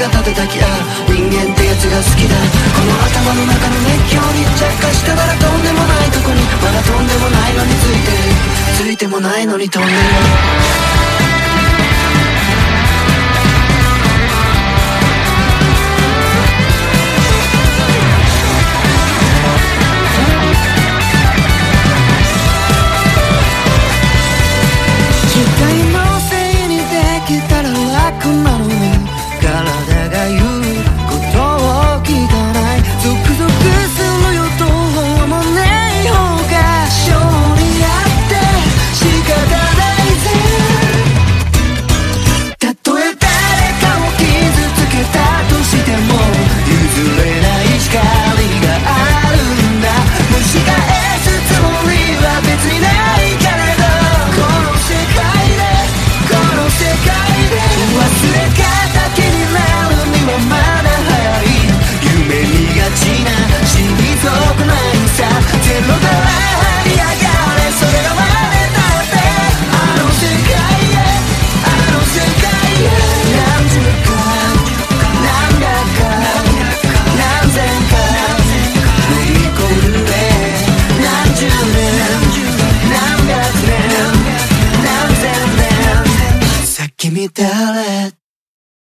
が立てたき合う。人間ってやつが好きだ。この頭の中の熱狂に着火したならとんでもないとこに。まだとんでもないのについてる。ついてもないのに飛んでる tell it.